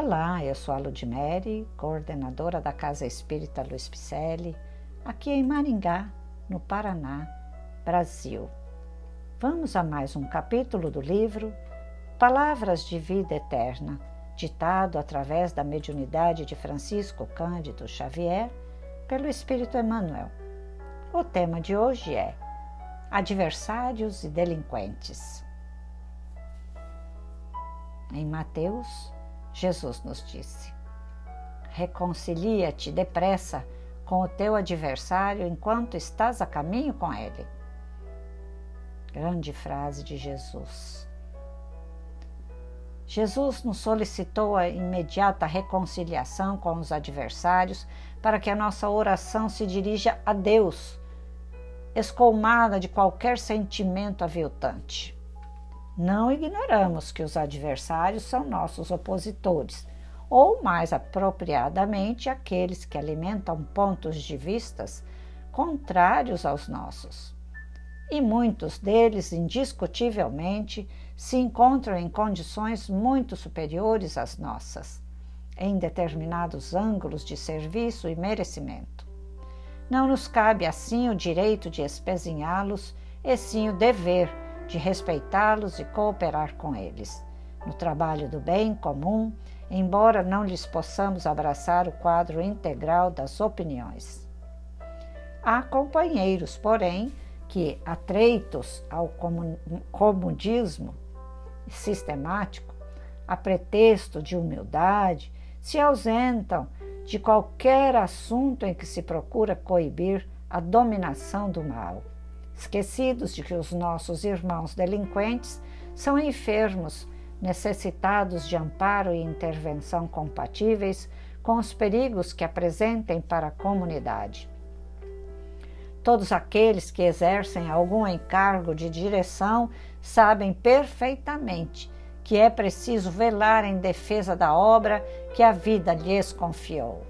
Olá, eu sou a Ludmere, coordenadora da Casa Espírita Luiz Picelli, aqui em Maringá, no Paraná, Brasil. Vamos a mais um capítulo do livro Palavras de Vida Eterna, ditado através da mediunidade de Francisco Cândido Xavier pelo Espírito Emmanuel. O tema de hoje é Adversários e Delinquentes. Em Mateus Jesus nos disse: Reconcilia-te depressa com o teu adversário enquanto estás a caminho com ele. Grande frase de Jesus. Jesus nos solicitou a imediata reconciliação com os adversários para que a nossa oração se dirija a Deus, escolmada de qualquer sentimento aviltante. Não ignoramos que os adversários são nossos opositores, ou mais apropriadamente, aqueles que alimentam pontos de vistas contrários aos nossos. E muitos deles, indiscutivelmente, se encontram em condições muito superiores às nossas, em determinados ângulos de serviço e merecimento. Não nos cabe assim o direito de espezinhá-los, e sim o dever de respeitá-los e cooperar com eles. No trabalho do bem comum, embora não lhes possamos abraçar o quadro integral das opiniões. Há companheiros, porém, que, atreitos ao comodismo sistemático, a pretexto de humildade, se ausentam de qualquer assunto em que se procura coibir a dominação do mal esquecidos de que os nossos irmãos delinquentes são enfermos, necessitados de amparo e intervenção compatíveis com os perigos que apresentem para a comunidade. Todos aqueles que exercem algum encargo de direção sabem perfeitamente que é preciso velar em defesa da obra que a vida lhes confiou.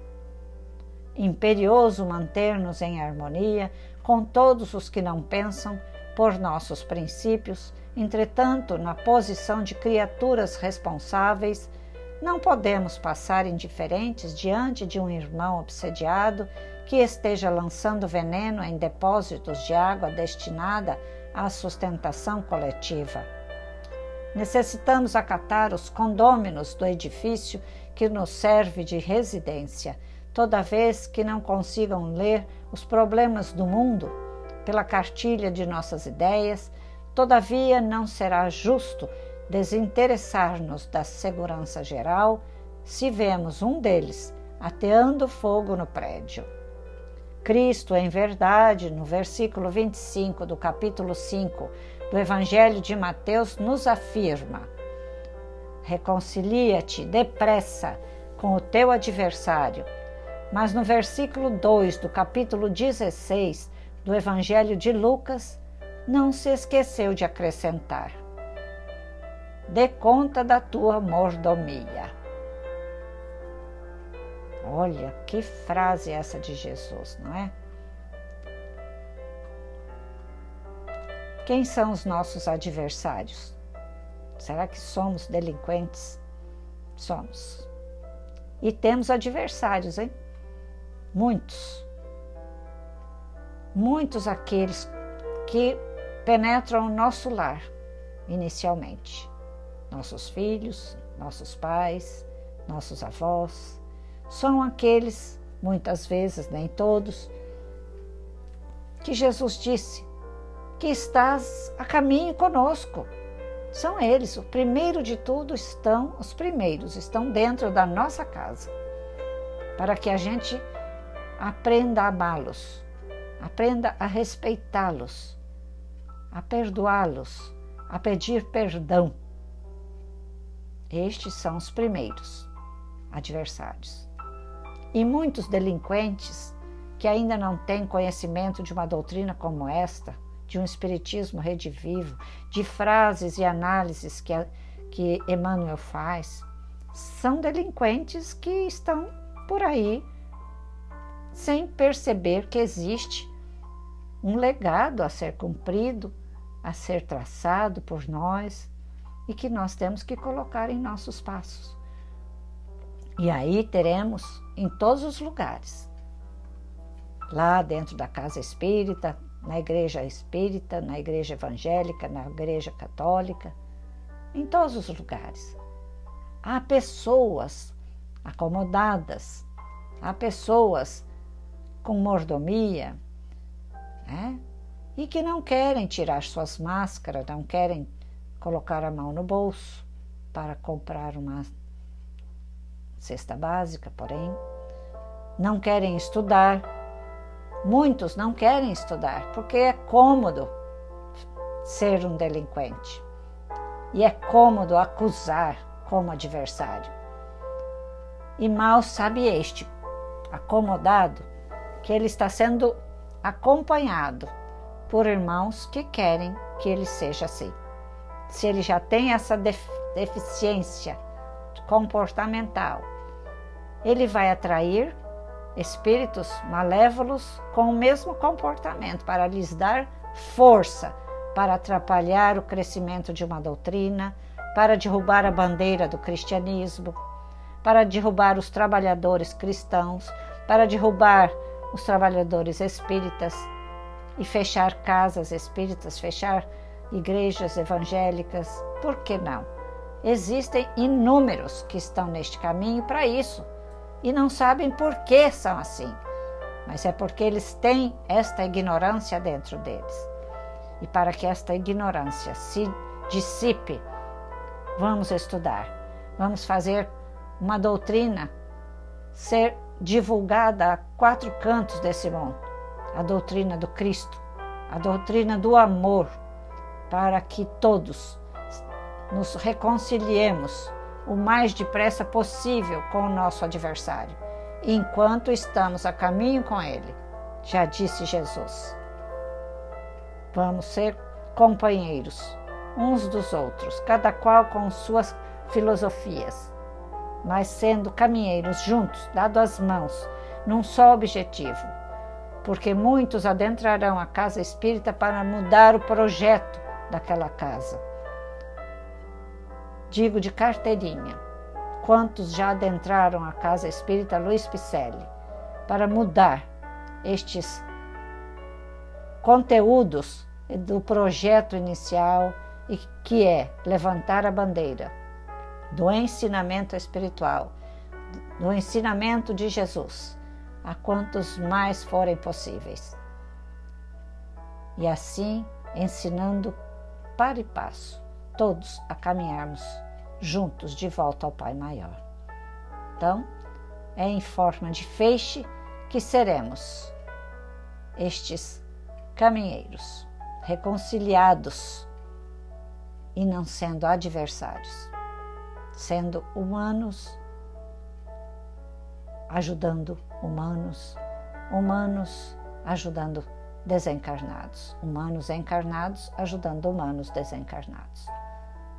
Imperioso manter-nos em harmonia com todos os que não pensam por nossos princípios, entretanto, na posição de criaturas responsáveis, não podemos passar indiferentes diante de um irmão obsediado que esteja lançando veneno em depósitos de água destinada à sustentação coletiva. Necessitamos acatar os condôminos do edifício que nos serve de residência toda vez que não consigam ler os problemas do mundo pela cartilha de nossas ideias, todavia não será justo desinteressar-nos da segurança geral se vemos um deles ateando fogo no prédio. Cristo, em verdade, no versículo 25 do capítulo 5 do Evangelho de Mateus, nos afirma: Reconcilia-te depressa com o teu adversário mas no versículo 2 do capítulo 16 do Evangelho de Lucas, não se esqueceu de acrescentar: Dê conta da tua mordomia. Olha que frase essa de Jesus, não é? Quem são os nossos adversários? Será que somos delinquentes? Somos. E temos adversários, hein? Muitos, muitos aqueles que penetram o nosso lar inicialmente. Nossos filhos, nossos pais, nossos avós, são aqueles, muitas vezes, nem todos, que Jesus disse que estás a caminho conosco. São eles, o primeiro de tudo estão, os primeiros estão dentro da nossa casa, para que a gente Aprenda a amá-los, aprenda a respeitá-los, a perdoá-los, a pedir perdão. Estes são os primeiros adversários. E muitos delinquentes que ainda não têm conhecimento de uma doutrina como esta, de um espiritismo redivivo, de frases e análises que, que Emmanuel faz, são delinquentes que estão por aí sem perceber que existe um legado a ser cumprido, a ser traçado por nós e que nós temos que colocar em nossos passos. E aí teremos em todos os lugares. Lá dentro da casa espírita, na igreja espírita, na igreja evangélica, na igreja católica, em todos os lugares. Há pessoas acomodadas, há pessoas com mordomia, né? e que não querem tirar suas máscaras, não querem colocar a mão no bolso para comprar uma cesta básica, porém, não querem estudar. Muitos não querem estudar porque é cômodo ser um delinquente e é cômodo acusar como adversário. E mal sabe este, acomodado, que ele está sendo acompanhado por irmãos que querem que ele seja assim. Se ele já tem essa deficiência comportamental, ele vai atrair espíritos malévolos com o mesmo comportamento para lhes dar força para atrapalhar o crescimento de uma doutrina, para derrubar a bandeira do cristianismo, para derrubar os trabalhadores cristãos, para derrubar os trabalhadores espíritas e fechar casas espíritas, fechar igrejas evangélicas. Por que não? Existem inúmeros que estão neste caminho para isso e não sabem por que são assim, mas é porque eles têm esta ignorância dentro deles. E para que esta ignorância se dissipe, vamos estudar, vamos fazer uma doutrina ser divulgada a quatro cantos desse mundo a doutrina do Cristo, a doutrina do amor, para que todos nos reconciliemos o mais depressa possível com o nosso adversário, enquanto estamos a caminho com ele, já disse Jesus. Vamos ser companheiros uns dos outros, cada qual com suas filosofias, mas sendo caminheiros juntos, dado as mãos, num só objetivo, porque muitos adentrarão a casa espírita para mudar o projeto daquela casa. Digo de carteirinha, quantos já adentraram a casa espírita Luiz Picelli para mudar estes conteúdos do projeto inicial e que é levantar a bandeira do ensinamento espiritual, do ensinamento de Jesus a quantos mais forem possíveis. E assim, ensinando para e passo, todos a caminharmos juntos de volta ao Pai Maior. Então, é em forma de feixe que seremos estes caminheiros, reconciliados e não sendo adversários, sendo humanos, ajudando humanos, humanos ajudando desencarnados, humanos encarnados ajudando humanos desencarnados.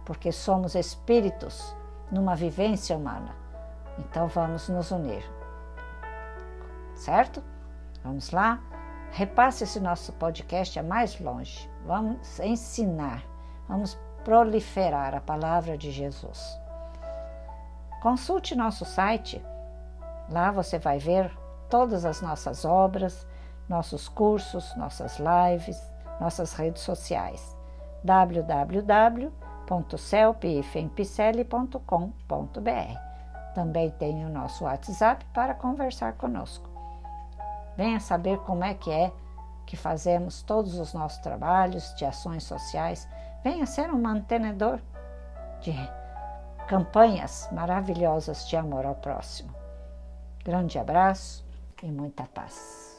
Porque somos espíritos numa vivência humana. Então vamos nos unir. Certo? Vamos lá? Repasse esse nosso podcast a mais longe. Vamos ensinar, vamos proliferar a palavra de Jesus. Consulte nosso site Lá você vai ver todas as nossas obras, nossos cursos, nossas lives, nossas redes sociais. www.celpifempicele.com.br Também tem o nosso WhatsApp para conversar conosco. Venha saber como é que é que fazemos todos os nossos trabalhos de ações sociais. Venha ser um mantenedor de campanhas maravilhosas de amor ao próximo. Grande abraço e muita paz.